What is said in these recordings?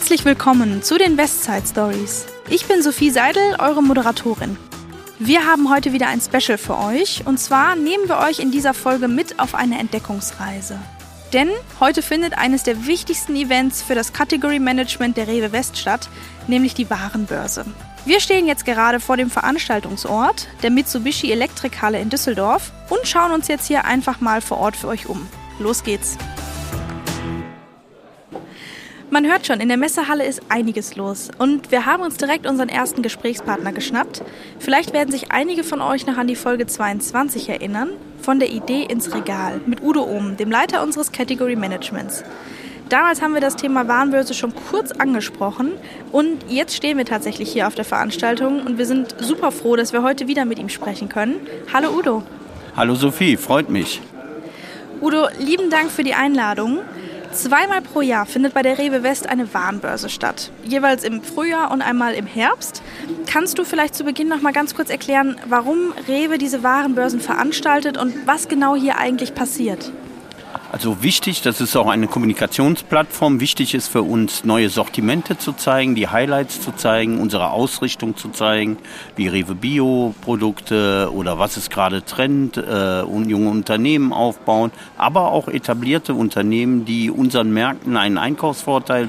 Herzlich willkommen zu den Westside Stories. Ich bin Sophie Seidel, eure Moderatorin. Wir haben heute wieder ein Special für euch und zwar nehmen wir euch in dieser Folge mit auf eine Entdeckungsreise. Denn heute findet eines der wichtigsten Events für das Category Management der Rewe West statt, nämlich die Warenbörse. Wir stehen jetzt gerade vor dem Veranstaltungsort, der Mitsubishi Elektrikhalle in Düsseldorf, und schauen uns jetzt hier einfach mal vor Ort für euch um. Los geht's! Man hört schon, in der Messehalle ist einiges los. Und wir haben uns direkt unseren ersten Gesprächspartner geschnappt. Vielleicht werden sich einige von euch noch an die Folge 22 erinnern. Von der Idee ins Regal mit Udo Ohm, dem Leiter unseres Category Managements. Damals haben wir das Thema Warenbörse schon kurz angesprochen und jetzt stehen wir tatsächlich hier auf der Veranstaltung und wir sind super froh, dass wir heute wieder mit ihm sprechen können. Hallo Udo. Hallo Sophie, freut mich. Udo, lieben Dank für die Einladung. Zweimal pro Jahr findet bei der Rewe West eine Warenbörse statt. Jeweils im Frühjahr und einmal im Herbst. Kannst du vielleicht zu Beginn noch mal ganz kurz erklären, warum Rewe diese Warenbörsen veranstaltet und was genau hier eigentlich passiert? Also wichtig, das ist auch eine Kommunikationsplattform. Wichtig ist für uns, neue Sortimente zu zeigen, die Highlights zu zeigen, unsere Ausrichtung zu zeigen, wie Rewe Bio Produkte oder was ist gerade Trend, äh, und junge Unternehmen aufbauen, aber auch etablierte Unternehmen, die unseren Märkten einen Einkaufsvorteil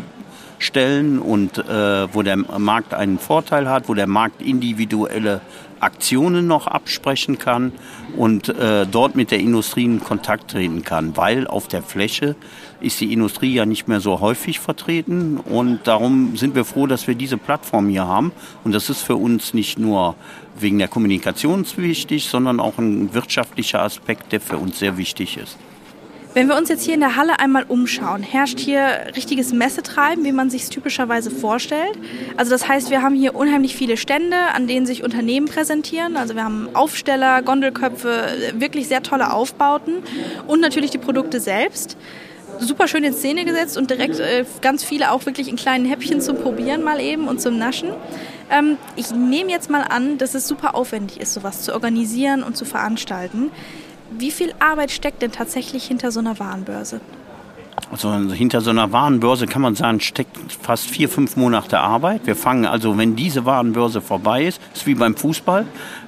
stellen und äh, wo der Markt einen Vorteil hat, wo der Markt individuelle Aktionen noch absprechen kann und äh, dort mit der Industrie in Kontakt treten kann, weil auf der Fläche ist die Industrie ja nicht mehr so häufig vertreten und darum sind wir froh, dass wir diese Plattform hier haben und das ist für uns nicht nur wegen der Kommunikation wichtig, sondern auch ein wirtschaftlicher Aspekt, der für uns sehr wichtig ist. Wenn wir uns jetzt hier in der Halle einmal umschauen, herrscht hier richtiges Messetreiben, wie man sich typischerweise vorstellt. Also das heißt, wir haben hier unheimlich viele Stände, an denen sich Unternehmen präsentieren. Also wir haben Aufsteller, Gondelköpfe, wirklich sehr tolle Aufbauten und natürlich die Produkte selbst. Super schön in Szene gesetzt und direkt äh, ganz viele auch wirklich in kleinen Häppchen zum Probieren mal eben und zum Naschen. Ähm, ich nehme jetzt mal an, dass es super aufwendig ist, sowas zu organisieren und zu veranstalten. Wie viel Arbeit steckt denn tatsächlich hinter so einer Warenbörse? Also hinter so einer Warenbörse kann man sagen, steckt fast vier, fünf Monate Arbeit. Wir fangen also, wenn diese Warenbörse vorbei ist, ist wie beim Fußball.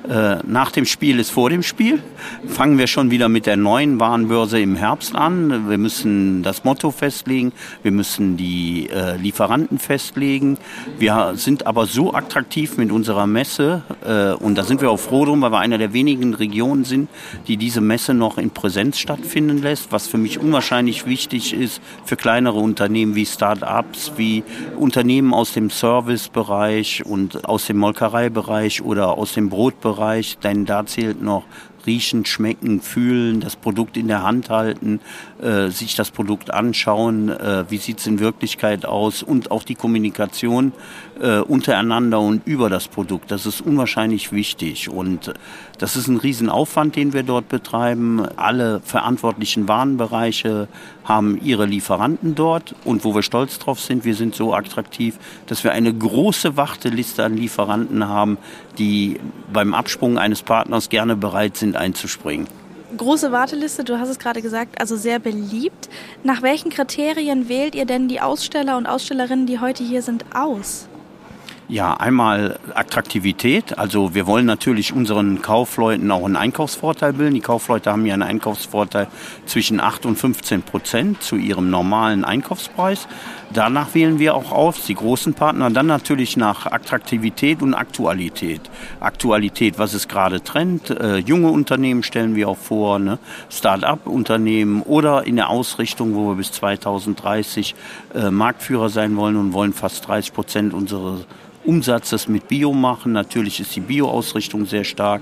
Äh, nach dem Spiel ist vor dem Spiel. Fangen wir schon wieder mit der neuen Warenbörse im Herbst an. Wir müssen das Motto festlegen. Wir müssen die äh, Lieferanten festlegen. Wir sind aber so attraktiv mit unserer Messe äh, und da sind wir auch froh drum, weil wir einer der wenigen Regionen sind, die diese Messe noch in Präsenz stattfinden lässt, was für mich unwahrscheinlich wichtig ist für kleinere Unternehmen wie Start-ups, wie Unternehmen aus dem Servicebereich und aus dem Molkereibereich oder aus dem Brotbereich Bereich, denn da zählt noch riechen, schmecken, fühlen, das Produkt in der Hand halten, äh, sich das Produkt anschauen, äh, wie sieht es in Wirklichkeit aus und auch die Kommunikation äh, untereinander und über das Produkt. Das ist unwahrscheinlich wichtig und das ist ein Riesenaufwand, den wir dort betreiben. Alle verantwortlichen Warenbereiche haben ihre Lieferanten dort und wo wir stolz drauf sind, wir sind so attraktiv, dass wir eine große Warteliste an Lieferanten haben, die beim Absprung eines Partners gerne bereit sind einzuspringen. Große Warteliste, du hast es gerade gesagt, also sehr beliebt. Nach welchen Kriterien wählt ihr denn die Aussteller und Ausstellerinnen, die heute hier sind, aus? Ja, einmal Attraktivität. Also wir wollen natürlich unseren Kaufleuten auch einen Einkaufsvorteil bilden. Die Kaufleute haben ja einen Einkaufsvorteil zwischen 8 und 15 Prozent zu ihrem normalen Einkaufspreis. Danach wählen wir auch aus, die großen Partner. Dann natürlich nach Attraktivität und Aktualität. Aktualität, was ist gerade Trend? Äh, junge Unternehmen stellen wir auch vor, ne? Start-up-Unternehmen oder in der Ausrichtung, wo wir bis 2030 äh, Marktführer sein wollen und wollen fast 30 Prozent unserer Umsatzes mit Bio machen. Natürlich ist die Bio-Ausrichtung sehr stark.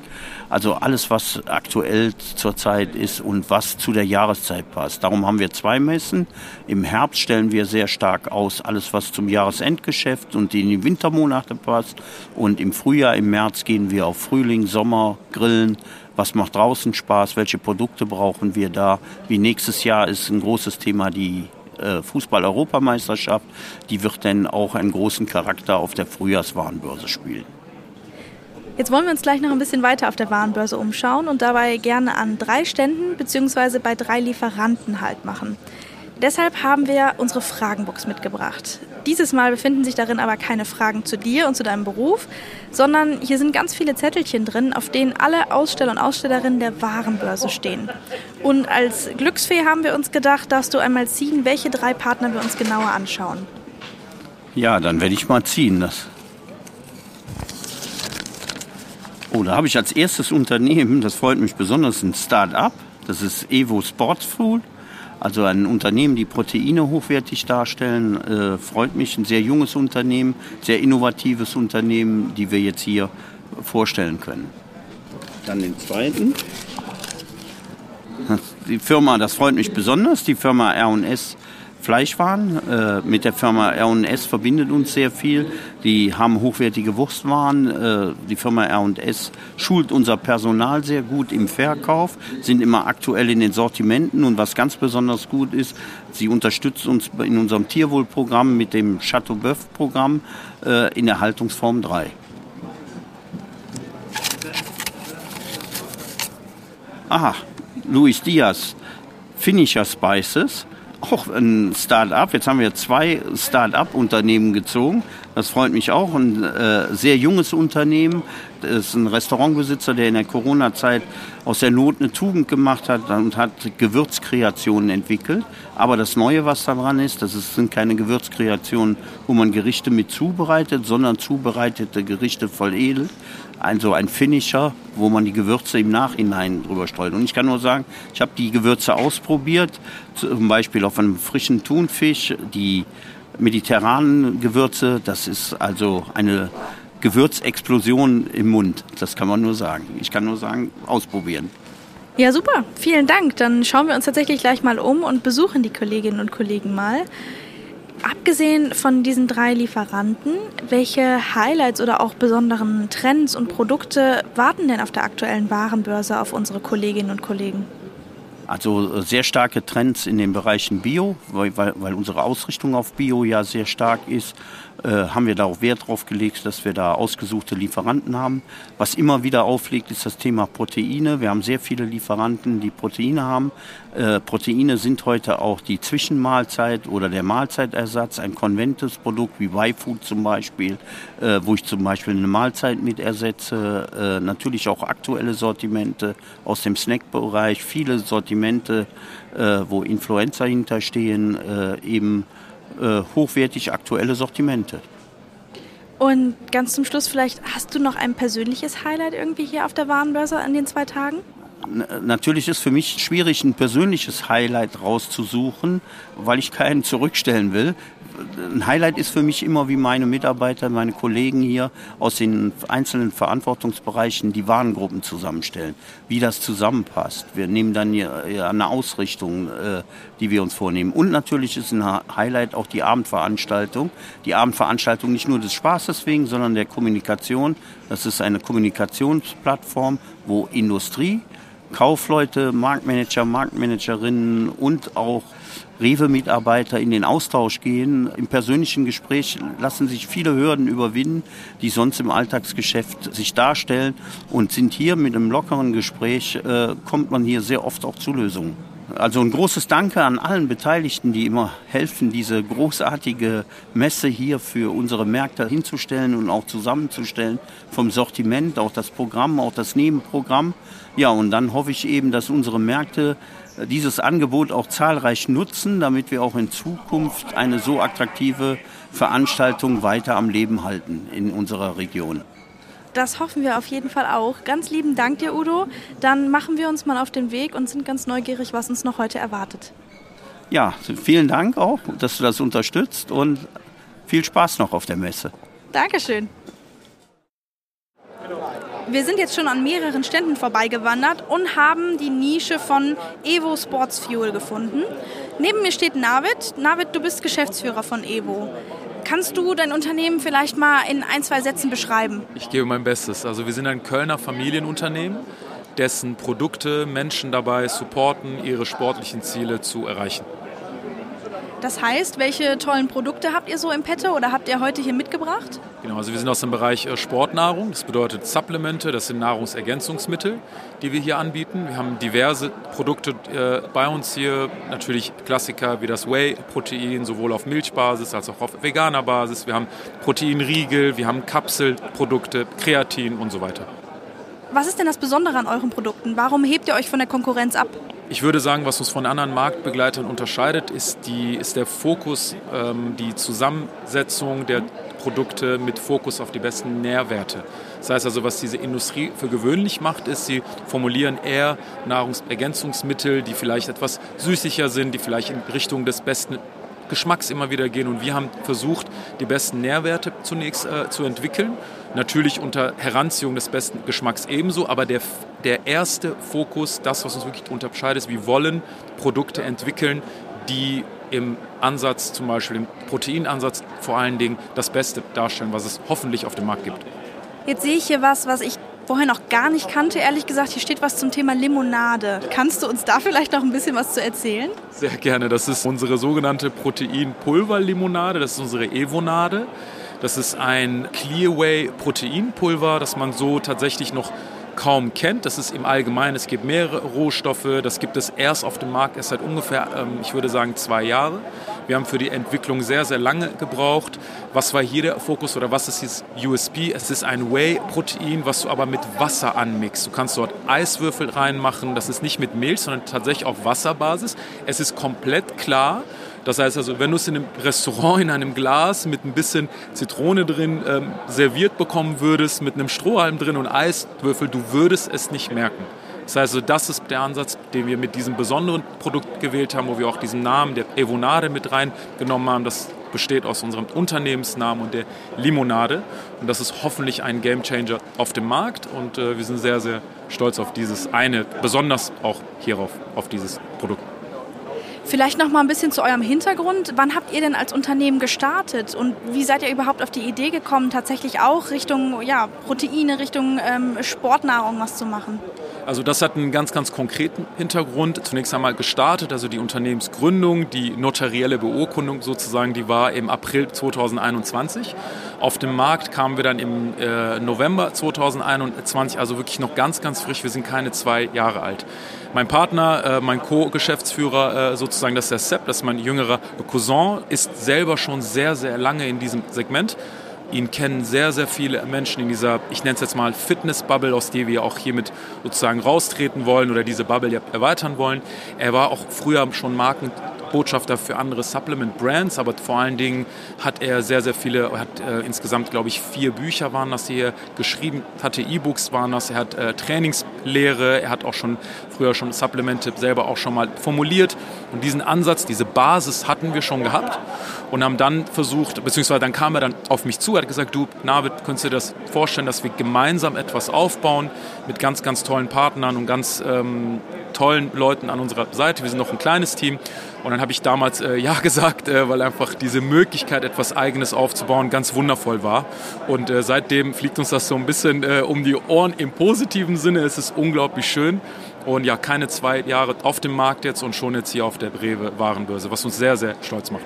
Also alles, was aktuell zurzeit ist und was zu der Jahreszeit passt. Darum haben wir zwei Messen. Im Herbst stellen wir sehr stark aus alles, was zum Jahresendgeschäft und in die Wintermonate passt. Und im Frühjahr, im März gehen wir auf Frühling, Sommer, Grillen. Was macht draußen Spaß? Welche Produkte brauchen wir da? Wie nächstes Jahr ist ein großes Thema die äh, Fußball-Europameisterschaft, die wird dann auch einen großen Charakter auf der Frühjahrswarenbörse spielen. Jetzt wollen wir uns gleich noch ein bisschen weiter auf der Warenbörse umschauen und dabei gerne an drei Ständen bzw. bei drei Lieferanten halt machen. Deshalb haben wir unsere Fragenbox mitgebracht. Dieses Mal befinden sich darin aber keine Fragen zu dir und zu deinem Beruf, sondern hier sind ganz viele Zettelchen drin, auf denen alle Aussteller und Ausstellerinnen der Warenbörse stehen. Und als Glücksfee haben wir uns gedacht, darfst du einmal ziehen, welche drei Partner wir uns genauer anschauen. Ja, dann werde ich mal ziehen. Das oh, da habe ich als erstes Unternehmen, das freut mich besonders, ein Start-up. Das ist Evo Sports Food. Also ein Unternehmen, die Proteine hochwertig darstellen, äh, freut mich. Ein sehr junges Unternehmen, sehr innovatives Unternehmen, die wir jetzt hier vorstellen können. Dann den zweiten. Die Firma, das freut mich besonders, die Firma R&S Fleischwaren. Äh, mit der Firma R&S verbindet uns sehr viel. Die haben hochwertige Wurstwaren. Äh, die Firma R&S schult unser Personal sehr gut im Verkauf, sind immer aktuell in den Sortimenten und was ganz besonders gut ist, sie unterstützt uns in unserem Tierwohlprogramm mit dem Chateauboeuf-Programm äh, in der Haltungsform 3. Aha, Luis Diaz, Finisher Spices auch ein Start-up. Jetzt haben wir zwei Start-up-Unternehmen gezogen. Das freut mich auch. Ein äh, sehr junges Unternehmen. Ist ein Restaurantbesitzer, der in der Corona-Zeit aus der Not eine Tugend gemacht hat und hat Gewürzkreationen entwickelt. Aber das Neue, was daran ist, das sind keine Gewürzkreationen, wo man Gerichte mit zubereitet, sondern zubereitete Gerichte voll edel, also ein Finisher, wo man die Gewürze im Nachhinein drüber streut. Und ich kann nur sagen, ich habe die Gewürze ausprobiert, zum Beispiel auf einem frischen Thunfisch, die mediterranen Gewürze. Das ist also eine Gewürzexplosion im Mund. Das kann man nur sagen. Ich kann nur sagen, ausprobieren. Ja, super. Vielen Dank. Dann schauen wir uns tatsächlich gleich mal um und besuchen die Kolleginnen und Kollegen mal. Abgesehen von diesen drei Lieferanten, welche Highlights oder auch besonderen Trends und Produkte warten denn auf der aktuellen Warenbörse auf unsere Kolleginnen und Kollegen? Also äh, sehr starke Trends in den Bereichen Bio, weil, weil, unsere Ausrichtung auf Bio ja sehr stark ist äh, haben wir da auch Wert drauf gelegt, dass wir da ausgesuchte Lieferanten haben. Was immer wieder auflegt, ist das Thema Proteine. Wir haben sehr viele Lieferanten, die Proteine haben. Äh, Proteine sind heute auch die Zwischenmahlzeit oder der Mahlzeitersatz, ein konventes Produkt wie Y-Food zum Beispiel, äh, wo ich zum Beispiel eine Mahlzeit mit ersetze. Äh, natürlich auch aktuelle Sortimente aus dem Snackbereich, viele Sortimente, äh, wo Influencer hinterstehen, äh, eben äh, hochwertig aktuelle Sortimente. Und ganz zum Schluss vielleicht, hast du noch ein persönliches Highlight irgendwie hier auf der Warenbörse an den zwei Tagen? Natürlich ist für mich schwierig, ein persönliches Highlight rauszusuchen, weil ich keinen zurückstellen will ein Highlight ist für mich immer, wie meine Mitarbeiter, meine Kollegen hier aus den einzelnen Verantwortungsbereichen die Warengruppen zusammenstellen, wie das zusammenpasst. Wir nehmen dann hier eine Ausrichtung, äh, die wir uns vornehmen. Und natürlich ist ein Highlight auch die Abendveranstaltung. Die Abendveranstaltung nicht nur des Spaßes wegen, sondern der Kommunikation. Das ist eine Kommunikationsplattform, wo Industrie, Kaufleute, Marktmanager, Marktmanagerinnen und auch Rewe-Mitarbeiter in den Austausch gehen. Im persönlichen Gespräch lassen sich viele Hürden überwinden, die sonst im Alltagsgeschäft sich darstellen und sind hier mit einem lockeren Gespräch, äh, kommt man hier sehr oft auch zu Lösungen. Also ein großes Danke an allen Beteiligten, die immer helfen, diese großartige Messe hier für unsere Märkte hinzustellen und auch zusammenzustellen. Vom Sortiment, auch das Programm, auch das Nebenprogramm. Ja, und dann hoffe ich eben, dass unsere Märkte dieses Angebot auch zahlreich nutzen, damit wir auch in Zukunft eine so attraktive Veranstaltung weiter am Leben halten in unserer Region. Das hoffen wir auf jeden Fall auch. Ganz lieben Dank dir, Udo. Dann machen wir uns mal auf den Weg und sind ganz neugierig, was uns noch heute erwartet. Ja, vielen Dank auch, dass du das unterstützt und viel Spaß noch auf der Messe. Dankeschön. Wir sind jetzt schon an mehreren Ständen vorbeigewandert und haben die Nische von Evo Sports Fuel gefunden. Neben mir steht Navid. Navid, du bist Geschäftsführer von Evo. Kannst du dein Unternehmen vielleicht mal in ein, zwei Sätzen beschreiben? Ich gebe mein Bestes. Also wir sind ein Kölner Familienunternehmen, dessen Produkte Menschen dabei supporten, ihre sportlichen Ziele zu erreichen. Das heißt, welche tollen Produkte habt ihr so im Petto oder habt ihr heute hier mitgebracht? Genau, also wir sind aus dem Bereich äh, Sportnahrung. Das bedeutet Supplemente, das sind Nahrungsergänzungsmittel, die wir hier anbieten. Wir haben diverse Produkte äh, bei uns hier. Natürlich Klassiker wie das Whey-Protein, sowohl auf Milchbasis als auch auf veganer Basis. Wir haben Proteinriegel, wir haben Kapselprodukte, Kreatin und so weiter. Was ist denn das Besondere an euren Produkten? Warum hebt ihr euch von der Konkurrenz ab? Ich würde sagen, was uns von anderen Marktbegleitern unterscheidet, ist, die, ist der Fokus, ähm, die Zusammensetzung der Produkte mit Fokus auf die besten Nährwerte. Das heißt also, was diese Industrie für gewöhnlich macht, ist, sie formulieren eher Nahrungsergänzungsmittel, die vielleicht etwas süßlicher sind, die vielleicht in Richtung des besten Geschmacks immer wieder gehen. Und wir haben versucht, die besten Nährwerte zunächst äh, zu entwickeln. Natürlich unter Heranziehung des besten Geschmacks ebenso, aber der, der erste Fokus, das, was uns wirklich unterscheidet, ist, wir wollen Produkte entwickeln, die im Ansatz, zum Beispiel im Proteinansatz, vor allen Dingen das Beste darstellen, was es hoffentlich auf dem Markt gibt. Jetzt sehe ich hier was, was ich vorher noch gar nicht kannte, ehrlich gesagt. Hier steht was zum Thema Limonade. Kannst du uns da vielleicht noch ein bisschen was zu erzählen? Sehr gerne. Das ist unsere sogenannte Proteinpulverlimonade. Das ist unsere Evonade. Das ist ein Clearway Proteinpulver, das man so tatsächlich noch kaum kennt. Das ist im Allgemeinen, es gibt mehrere Rohstoffe, das gibt es erst auf dem Markt, erst seit ungefähr, ähm, ich würde sagen, zwei Jahre. Wir haben für die Entwicklung sehr, sehr lange gebraucht. Was war hier der Fokus oder was ist dieses USP? Es ist ein Whey-Protein, was du aber mit Wasser anmixst. Du kannst dort Eiswürfel reinmachen. Das ist nicht mit Milch, sondern tatsächlich auf Wasserbasis. Es ist komplett klar. Das heißt also, wenn du es in einem Restaurant in einem Glas mit ein bisschen Zitrone drin ähm, serviert bekommen würdest, mit einem Strohhalm drin und Eiswürfel, du würdest es nicht merken. Das heißt also, das ist der Ansatz, den wir mit diesem besonderen Produkt gewählt haben, wo wir auch diesen Namen der Evonade mit reingenommen haben. Das besteht aus unserem Unternehmensnamen und der Limonade. Und das ist hoffentlich ein Gamechanger auf dem Markt. Und äh, wir sind sehr, sehr stolz auf dieses eine, besonders auch hierauf, auf dieses Produkt. Vielleicht noch mal ein bisschen zu eurem Hintergrund. Wann habt ihr denn als Unternehmen gestartet und wie seid ihr überhaupt auf die Idee gekommen, tatsächlich auch Richtung ja, Proteine, Richtung ähm, Sportnahrung was zu machen? Also das hat einen ganz, ganz konkreten Hintergrund. Zunächst einmal gestartet, also die Unternehmensgründung, die notarielle Beurkundung sozusagen, die war im April 2021. Auf dem Markt kamen wir dann im äh, November 2021, also wirklich noch ganz, ganz frisch. Wir sind keine zwei Jahre alt. Mein Partner, äh, mein Co-Geschäftsführer äh, sozusagen, das ist der Sepp, das ist mein jüngerer Cousin, ist selber schon sehr, sehr lange in diesem Segment. Ihn kennen sehr, sehr viele Menschen in dieser, ich nenne es jetzt mal Fitness-Bubble, aus der wir auch hiermit sozusagen raustreten wollen oder diese Bubble erweitern wollen. Er war auch früher schon Marken Botschafter für andere Supplement-Brands, aber vor allen Dingen hat er sehr, sehr viele, hat äh, insgesamt, glaube ich, vier Bücher waren das hier geschrieben, hatte E-Books waren das, er hat äh, Trainingslehre, er hat auch schon früher schon Supplemente selber auch schon mal formuliert und diesen Ansatz, diese Basis hatten wir schon gehabt und haben dann versucht, beziehungsweise dann kam er dann auf mich zu, hat gesagt, du, Navid, könntest du dir das vorstellen, dass wir gemeinsam etwas aufbauen mit ganz, ganz tollen Partnern und ganz ähm, tollen Leuten an unserer Seite. Wir sind noch ein kleines Team und dann habe ich damals äh, Ja gesagt, äh, weil einfach diese Möglichkeit, etwas Eigenes aufzubauen, ganz wundervoll war. Und äh, seitdem fliegt uns das so ein bisschen äh, um die Ohren im positiven Sinne. Es ist unglaublich schön. Und ja, keine zwei Jahre auf dem Markt jetzt und schon jetzt hier auf der Brewe Warenbörse, was uns sehr, sehr stolz macht.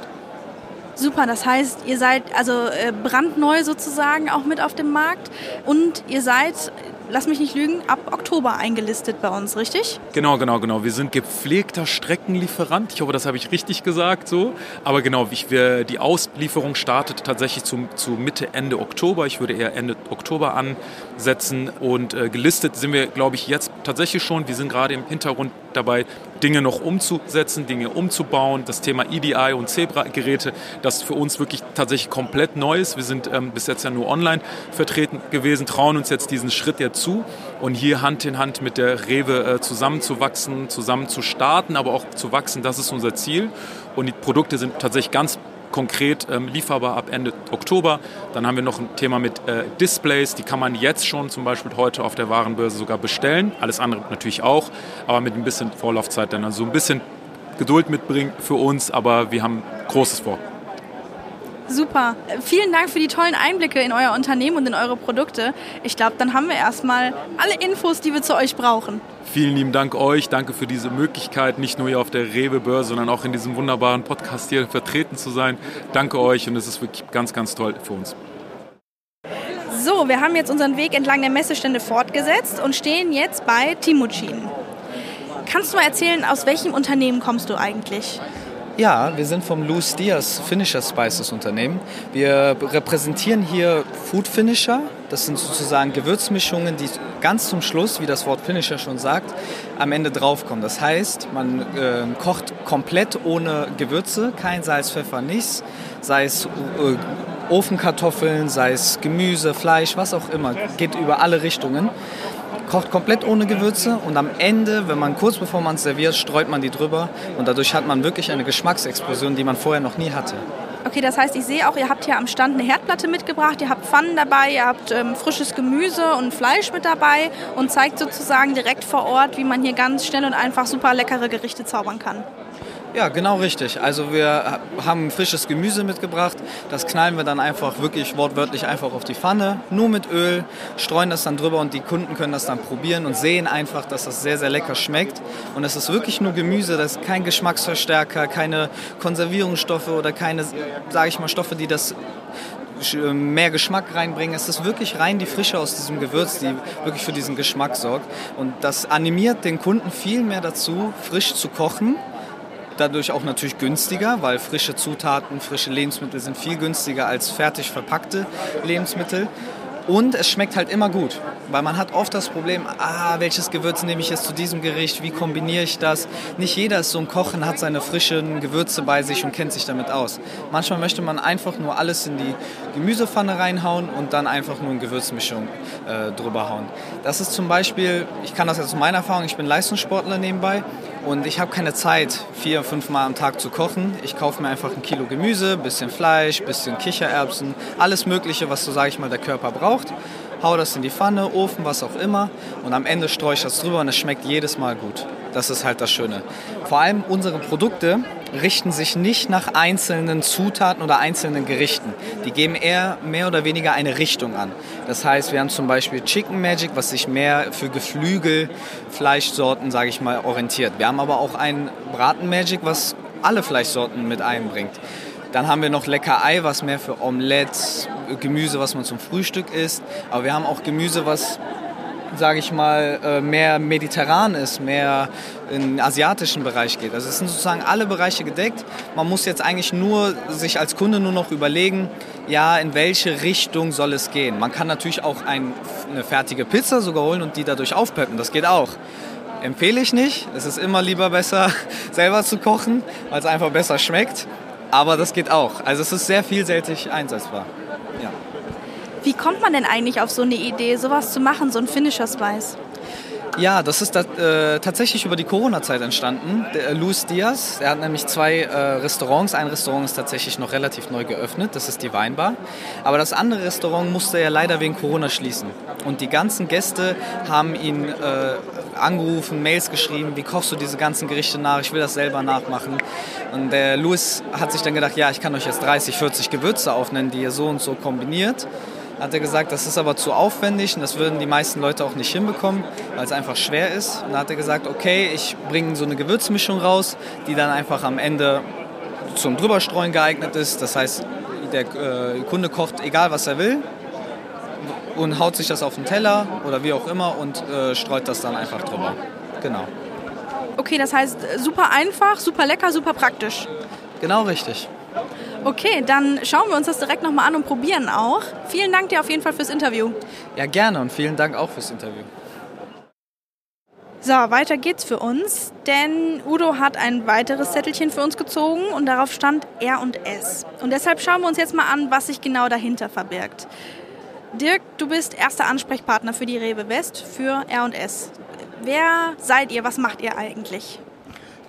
Super, das heißt, ihr seid also äh, brandneu sozusagen auch mit auf dem Markt und ihr seid lass mich nicht lügen, ab Oktober eingelistet bei uns, richtig? Genau, genau, genau. Wir sind gepflegter Streckenlieferant. Ich hoffe, das habe ich richtig gesagt so. Aber genau, ich, wir, die Auslieferung startet tatsächlich zu, zu Mitte, Ende Oktober. Ich würde eher Ende Oktober ansetzen. Und äh, gelistet sind wir, glaube ich, jetzt tatsächlich schon. Wir sind gerade im Hintergrund dabei, Dinge noch umzusetzen, Dinge umzubauen. Das Thema EDI und Zebra-Geräte, das für uns wirklich tatsächlich komplett neu ist. Wir sind ähm, bis jetzt ja nur online vertreten gewesen, trauen uns jetzt diesen Schritt ja zu und hier Hand in Hand mit der Rewe äh, zusammenzuwachsen, zusammen zu starten, aber auch zu wachsen, das ist unser Ziel. Und die Produkte sind tatsächlich ganz konkret ähm, lieferbar ab Ende Oktober. Dann haben wir noch ein Thema mit äh, Displays, die kann man jetzt schon zum Beispiel heute auf der Warenbörse sogar bestellen. Alles andere natürlich auch, aber mit ein bisschen Vorlaufzeit dann. Also ein bisschen Geduld mitbringen für uns, aber wir haben Großes vor. Super. Vielen Dank für die tollen Einblicke in euer Unternehmen und in eure Produkte. Ich glaube, dann haben wir erstmal alle Infos, die wir zu euch brauchen. Vielen lieben Dank euch. Danke für diese Möglichkeit, nicht nur hier auf der Rewe-Börse, sondern auch in diesem wunderbaren Podcast hier vertreten zu sein. Danke euch und es ist wirklich ganz, ganz toll für uns. So, wir haben jetzt unseren Weg entlang der Messestände fortgesetzt und stehen jetzt bei Timucin. Kannst du mal erzählen, aus welchem Unternehmen kommst du eigentlich? Ja, wir sind vom Louis Diaz Finisher Spices Unternehmen. Wir repräsentieren hier Food Finisher. Das sind sozusagen Gewürzmischungen, die ganz zum Schluss, wie das Wort Finisher schon sagt, am Ende draufkommen. Das heißt, man äh, kocht komplett ohne Gewürze, kein Salz, Pfeffer, nichts, sei es äh, Ofenkartoffeln, sei es Gemüse, Fleisch, was auch immer, geht über alle Richtungen kocht komplett ohne Gewürze und am Ende, wenn man kurz bevor man es serviert, streut man die drüber und dadurch hat man wirklich eine Geschmacksexplosion, die man vorher noch nie hatte. Okay, das heißt, ich sehe auch, ihr habt hier am Stand eine Herdplatte mitgebracht, ihr habt Pfannen dabei, ihr habt ähm, frisches Gemüse und Fleisch mit dabei und zeigt sozusagen direkt vor Ort, wie man hier ganz schnell und einfach super leckere Gerichte zaubern kann. Ja, genau richtig. Also wir haben frisches Gemüse mitgebracht. Das knallen wir dann einfach wirklich wortwörtlich einfach auf die Pfanne, nur mit Öl, streuen das dann drüber und die Kunden können das dann probieren und sehen einfach, dass das sehr, sehr lecker schmeckt. Und es ist wirklich nur Gemüse, das ist kein Geschmacksverstärker, keine Konservierungsstoffe oder keine, sage ich mal, Stoffe, die das mehr Geschmack reinbringen. Es ist wirklich rein die Frische aus diesem Gewürz, die wirklich für diesen Geschmack sorgt. Und das animiert den Kunden viel mehr dazu, frisch zu kochen dadurch auch natürlich günstiger, weil frische Zutaten, frische Lebensmittel sind viel günstiger als fertig verpackte Lebensmittel. Und es schmeckt halt immer gut, weil man hat oft das Problem, ah, welches Gewürz nehme ich jetzt zu diesem Gericht, wie kombiniere ich das? Nicht jeder ist so ein Koch und hat seine frischen Gewürze bei sich und kennt sich damit aus. Manchmal möchte man einfach nur alles in die Gemüsepfanne reinhauen und dann einfach nur eine Gewürzmischung äh, drüber hauen. Das ist zum Beispiel, ich kann das jetzt aus meiner Erfahrung, ich bin Leistungssportler nebenbei und ich habe keine Zeit, vier, fünf Mal am Tag zu kochen. Ich kaufe mir einfach ein Kilo Gemüse, bisschen Fleisch, bisschen Kichererbsen, alles Mögliche, was so, sage ich mal, der Körper braucht. Hau das in die Pfanne, Ofen, was auch immer. Und am Ende streue ich das drüber und es schmeckt jedes Mal gut. Das ist halt das Schöne. Vor allem unsere Produkte richten sich nicht nach einzelnen Zutaten oder einzelnen Gerichten. Die geben eher mehr oder weniger eine Richtung an. Das heißt, wir haben zum Beispiel Chicken Magic, was sich mehr für Geflügelfleischsorten, sage ich mal, orientiert. Wir haben aber auch ein Braten Magic, was alle Fleischsorten mit einbringt. Dann haben wir noch Lecker Ei, was mehr für Omelettes, Gemüse, was man zum Frühstück isst. Aber wir haben auch Gemüse, was sage ich mal, äh, mehr mediterran ist, mehr in den asiatischen Bereich geht. Also es sind sozusagen alle Bereiche gedeckt. Man muss jetzt eigentlich nur sich als Kunde nur noch überlegen, ja, in welche Richtung soll es gehen. Man kann natürlich auch ein, eine fertige Pizza sogar holen und die dadurch aufpeppen. Das geht auch. Empfehle ich nicht. Es ist immer lieber besser, selber zu kochen, weil es einfach besser schmeckt. Aber das geht auch. Also es ist sehr vielseitig einsetzbar. Ja. Wie kommt man denn eigentlich auf so eine Idee, sowas zu machen, so ein Finisher Spice? Ja, das ist äh, tatsächlich über die Corona-Zeit entstanden. Der, äh, Luis Diaz, er hat nämlich zwei äh, Restaurants. Ein Restaurant ist tatsächlich noch relativ neu geöffnet, das ist die Weinbar. Aber das andere Restaurant musste er leider wegen Corona schließen. Und die ganzen Gäste haben ihn äh, angerufen, Mails geschrieben, wie kochst du diese ganzen Gerichte nach, ich will das selber nachmachen. Und der Luis hat sich dann gedacht, ja, ich kann euch jetzt 30, 40 Gewürze aufnennen, die ihr so und so kombiniert hat er gesagt, das ist aber zu aufwendig und das würden die meisten Leute auch nicht hinbekommen, weil es einfach schwer ist. Und dann hat er gesagt, okay, ich bringe so eine Gewürzmischung raus, die dann einfach am Ende zum Drüberstreuen geeignet ist. Das heißt, der äh, Kunde kocht egal, was er will und haut sich das auf den Teller oder wie auch immer und äh, streut das dann einfach drüber. Genau. Okay, das heißt super einfach, super lecker, super praktisch. Genau richtig. Okay, dann schauen wir uns das direkt nochmal an und probieren auch. Vielen Dank dir auf jeden Fall fürs Interview. Ja, gerne und vielen Dank auch fürs Interview. So, weiter geht's für uns, denn Udo hat ein weiteres Zettelchen für uns gezogen und darauf stand R und S. Und deshalb schauen wir uns jetzt mal an, was sich genau dahinter verbirgt. Dirk, du bist erster Ansprechpartner für die Rewe West für R&S. Wer seid ihr? Was macht ihr eigentlich?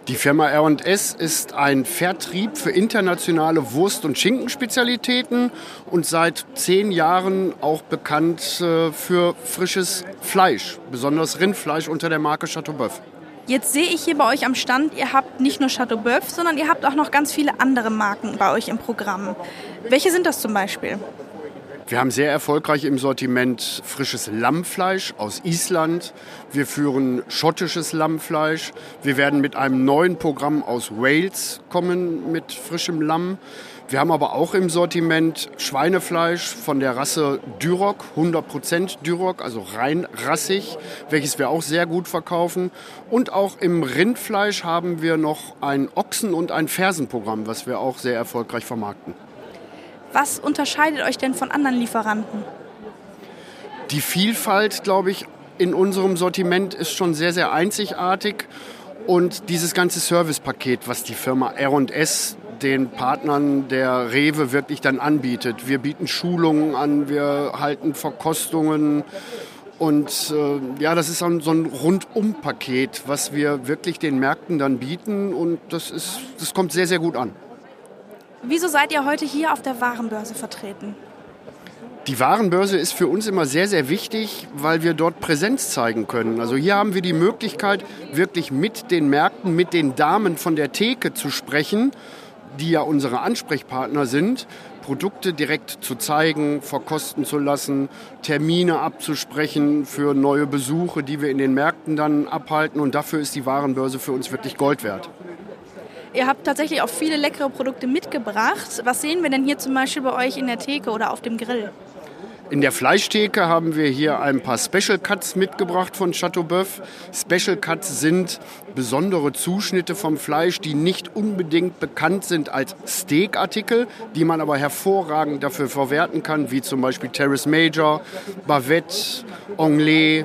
Die Firma R&S ist ein Vertrieb für internationale Wurst- und Schinkenspezialitäten und seit zehn Jahren auch bekannt äh, für frisches Fleisch, besonders Rindfleisch unter der Marke Chateauboeuf. Jetzt sehe ich hier bei euch am Stand, ihr habt nicht nur Chateauboeuf, sondern ihr habt auch noch ganz viele andere Marken bei euch im Programm. Welche sind das zum Beispiel? Wir haben sehr erfolgreich im Sortiment frisches Lammfleisch aus Island. Wir führen schottisches Lammfleisch. Wir werden mit einem neuen Programm aus Wales kommen mit frischem Lamm. Wir haben aber auch im Sortiment Schweinefleisch von der Rasse Duroc, 100% Duroc, also rein rassig, welches wir auch sehr gut verkaufen. Und auch im Rindfleisch haben wir noch ein Ochsen- und ein Fersenprogramm, was wir auch sehr erfolgreich vermarkten. Was unterscheidet euch denn von anderen Lieferanten? Die Vielfalt, glaube ich, in unserem Sortiment ist schon sehr, sehr einzigartig. Und dieses ganze Servicepaket, was die Firma R&S den Partnern der Rewe wirklich dann anbietet. Wir bieten Schulungen an, wir halten Verkostungen und äh, ja, das ist so ein, Rundum-Paket, was wir wirklich den Märkten dann bieten und das, ist, das kommt sehr, sehr gut an. Wieso seid ihr heute hier auf der Warenbörse vertreten? Die Warenbörse ist für uns immer sehr, sehr wichtig, weil wir dort Präsenz zeigen können. Also hier haben wir die Möglichkeit, wirklich mit den Märkten, mit den Damen von der Theke zu sprechen, die ja unsere Ansprechpartner sind, Produkte direkt zu zeigen, verkosten zu lassen, Termine abzusprechen für neue Besuche, die wir in den Märkten dann abhalten. Und dafür ist die Warenbörse für uns wirklich Gold wert. Ihr habt tatsächlich auch viele leckere Produkte mitgebracht. Was sehen wir denn hier zum Beispiel bei euch in der Theke oder auf dem Grill? In der Fleischtheke haben wir hier ein paar Special Cuts mitgebracht von Chateauboeuf. Special Cuts sind besondere Zuschnitte vom Fleisch, die nicht unbedingt bekannt sind als Steakartikel, die man aber hervorragend dafür verwerten kann, wie zum Beispiel Terrace Major, Bavette, Anglais,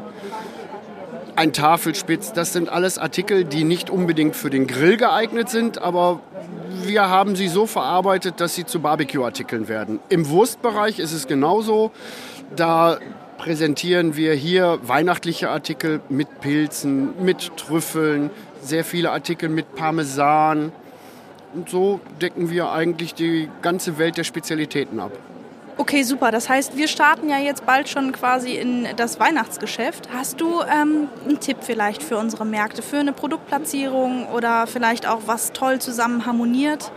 ein Tafelspitz. Das sind alles Artikel, die nicht unbedingt für den Grill geeignet sind, aber wir haben sie so verarbeitet, dass sie zu Barbecue-Artikeln werden. Im Wurstbereich ist es genauso. Da präsentieren wir hier weihnachtliche Artikel mit Pilzen, mit Trüffeln, sehr viele Artikel mit Parmesan. Und so decken wir eigentlich die ganze Welt der Spezialitäten ab. Okay, super. Das heißt, wir starten ja jetzt bald schon quasi in das Weihnachtsgeschäft. Hast du ähm, einen Tipp vielleicht für unsere Märkte, für eine Produktplatzierung oder vielleicht auch was toll zusammen harmoniert?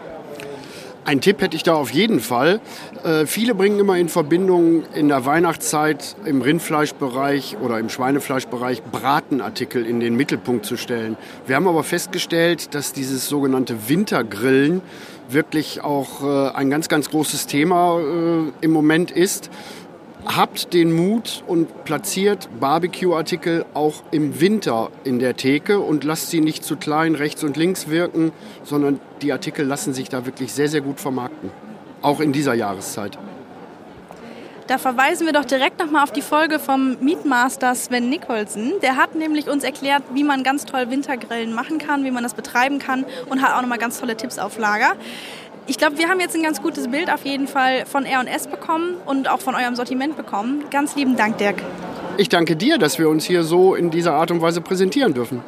Ein Tipp hätte ich da auf jeden Fall. Äh, viele bringen immer in Verbindung in der Weihnachtszeit im Rindfleischbereich oder im Schweinefleischbereich Bratenartikel in den Mittelpunkt zu stellen. Wir haben aber festgestellt, dass dieses sogenannte Wintergrillen wirklich auch äh, ein ganz, ganz großes Thema äh, im Moment ist. Habt den Mut und platziert Barbecue-Artikel auch im Winter in der Theke und lasst sie nicht zu klein rechts und links wirken, sondern die Artikel lassen sich da wirklich sehr, sehr gut vermarkten. Auch in dieser Jahreszeit. Da verweisen wir doch direkt nochmal auf die Folge vom Meatmaster Sven Nicholson. Der hat nämlich uns erklärt, wie man ganz toll Wintergrillen machen kann, wie man das betreiben kann und hat auch nochmal ganz tolle Tipps auf Lager. Ich glaube, wir haben jetzt ein ganz gutes Bild auf jeden Fall von R&S bekommen und auch von eurem Sortiment bekommen. Ganz lieben Dank, Dirk. Ich danke dir, dass wir uns hier so in dieser Art und Weise präsentieren dürfen.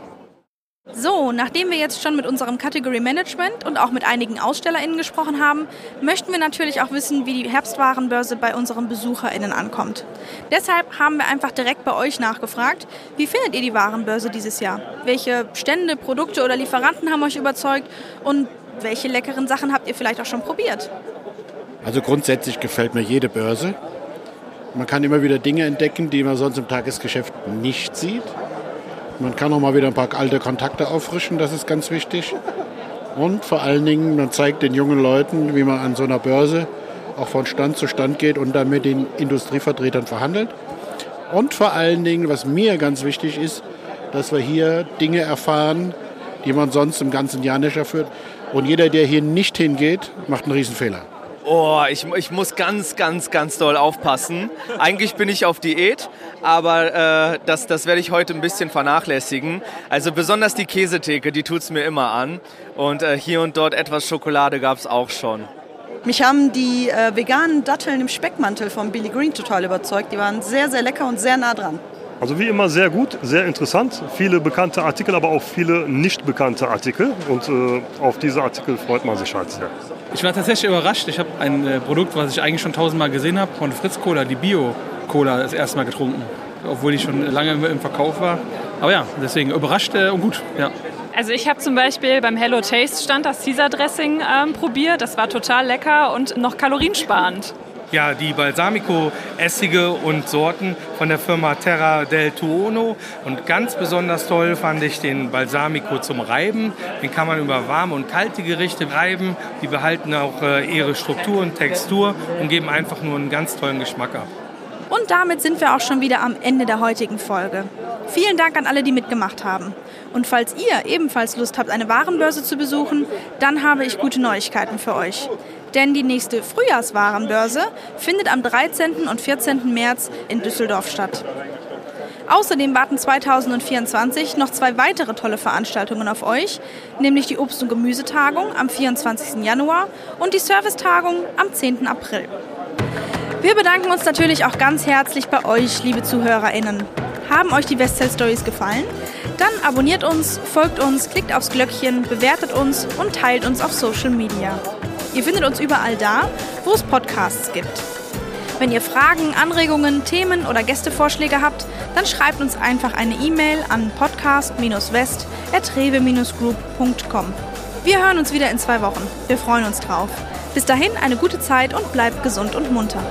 So, nachdem wir jetzt schon mit unserem Category Management und auch mit einigen AusstellerInnen gesprochen haben, möchten wir natürlich auch wissen, wie die Herbstwarenbörse bei unseren BesucherInnen ankommt. Deshalb haben wir einfach direkt bei euch nachgefragt, wie findet ihr die Warenbörse dieses Jahr? Welche Stände, Produkte oder Lieferanten haben euch überzeugt und welche leckeren Sachen habt ihr vielleicht auch schon probiert? Also grundsätzlich gefällt mir jede Börse. Man kann immer wieder Dinge entdecken, die man sonst im Tagesgeschäft nicht sieht. Man kann auch mal wieder ein paar alte Kontakte auffrischen, das ist ganz wichtig. Und vor allen Dingen, man zeigt den jungen Leuten, wie man an so einer Börse auch von Stand zu Stand geht und dann mit den Industrievertretern verhandelt. Und vor allen Dingen, was mir ganz wichtig ist, dass wir hier Dinge erfahren, die man sonst im ganzen Jahr nicht erfährt. Und jeder, der hier nicht hingeht, macht einen Riesenfehler. Oh, ich, ich muss ganz, ganz, ganz doll aufpassen. Eigentlich bin ich auf Diät, aber äh, das, das werde ich heute ein bisschen vernachlässigen. Also besonders die Käsetheke, die tut es mir immer an. Und äh, hier und dort etwas Schokolade gab es auch schon. Mich haben die äh, veganen Datteln im Speckmantel von Billy Green total überzeugt. Die waren sehr, sehr lecker und sehr nah dran. Also wie immer sehr gut, sehr interessant. Viele bekannte Artikel, aber auch viele nicht bekannte Artikel. Und äh, auf diese Artikel freut man sich halt sehr. Ich war tatsächlich überrascht. Ich habe ein äh, Produkt, was ich eigentlich schon tausendmal gesehen habe, von Fritz Cola, die Bio-Cola, das erste Mal getrunken. Obwohl die schon lange im Verkauf war. Aber ja, deswegen überrascht äh, und gut. Ja. Also ich habe zum Beispiel beim Hello Taste Stand das Caesar Dressing ähm, probiert. Das war total lecker und noch kaloriensparend. Ja, die Balsamico-Essige und Sorten von der Firma Terra del Tuono. Und ganz besonders toll fand ich den Balsamico zum Reiben. Den kann man über warme und kalte Gerichte reiben. Die behalten auch äh, ihre Struktur und Textur und geben einfach nur einen ganz tollen Geschmack ab. Und damit sind wir auch schon wieder am Ende der heutigen Folge. Vielen Dank an alle, die mitgemacht haben. Und falls ihr ebenfalls Lust habt, eine Warenbörse zu besuchen, dann habe ich gute Neuigkeiten für euch. Denn die nächste Frühjahrswarenbörse findet am 13. und 14. März in Düsseldorf statt. Außerdem warten 2024 noch zwei weitere tolle Veranstaltungen auf euch, nämlich die Obst- und Gemüsetagung am 24. Januar und die Servicetagung am 10. April. Wir bedanken uns natürlich auch ganz herzlich bei euch, liebe ZuhörerInnen. Haben euch die Westside Stories gefallen? Dann abonniert uns, folgt uns, klickt aufs Glöckchen, bewertet uns und teilt uns auf Social Media. Ihr findet uns überall da, wo es Podcasts gibt. Wenn ihr Fragen, Anregungen, Themen oder Gästevorschläge habt, dann schreibt uns einfach eine E-Mail an podcast-west.rewe-group.com. Wir hören uns wieder in zwei Wochen. Wir freuen uns drauf. Bis dahin eine gute Zeit und bleibt gesund und munter.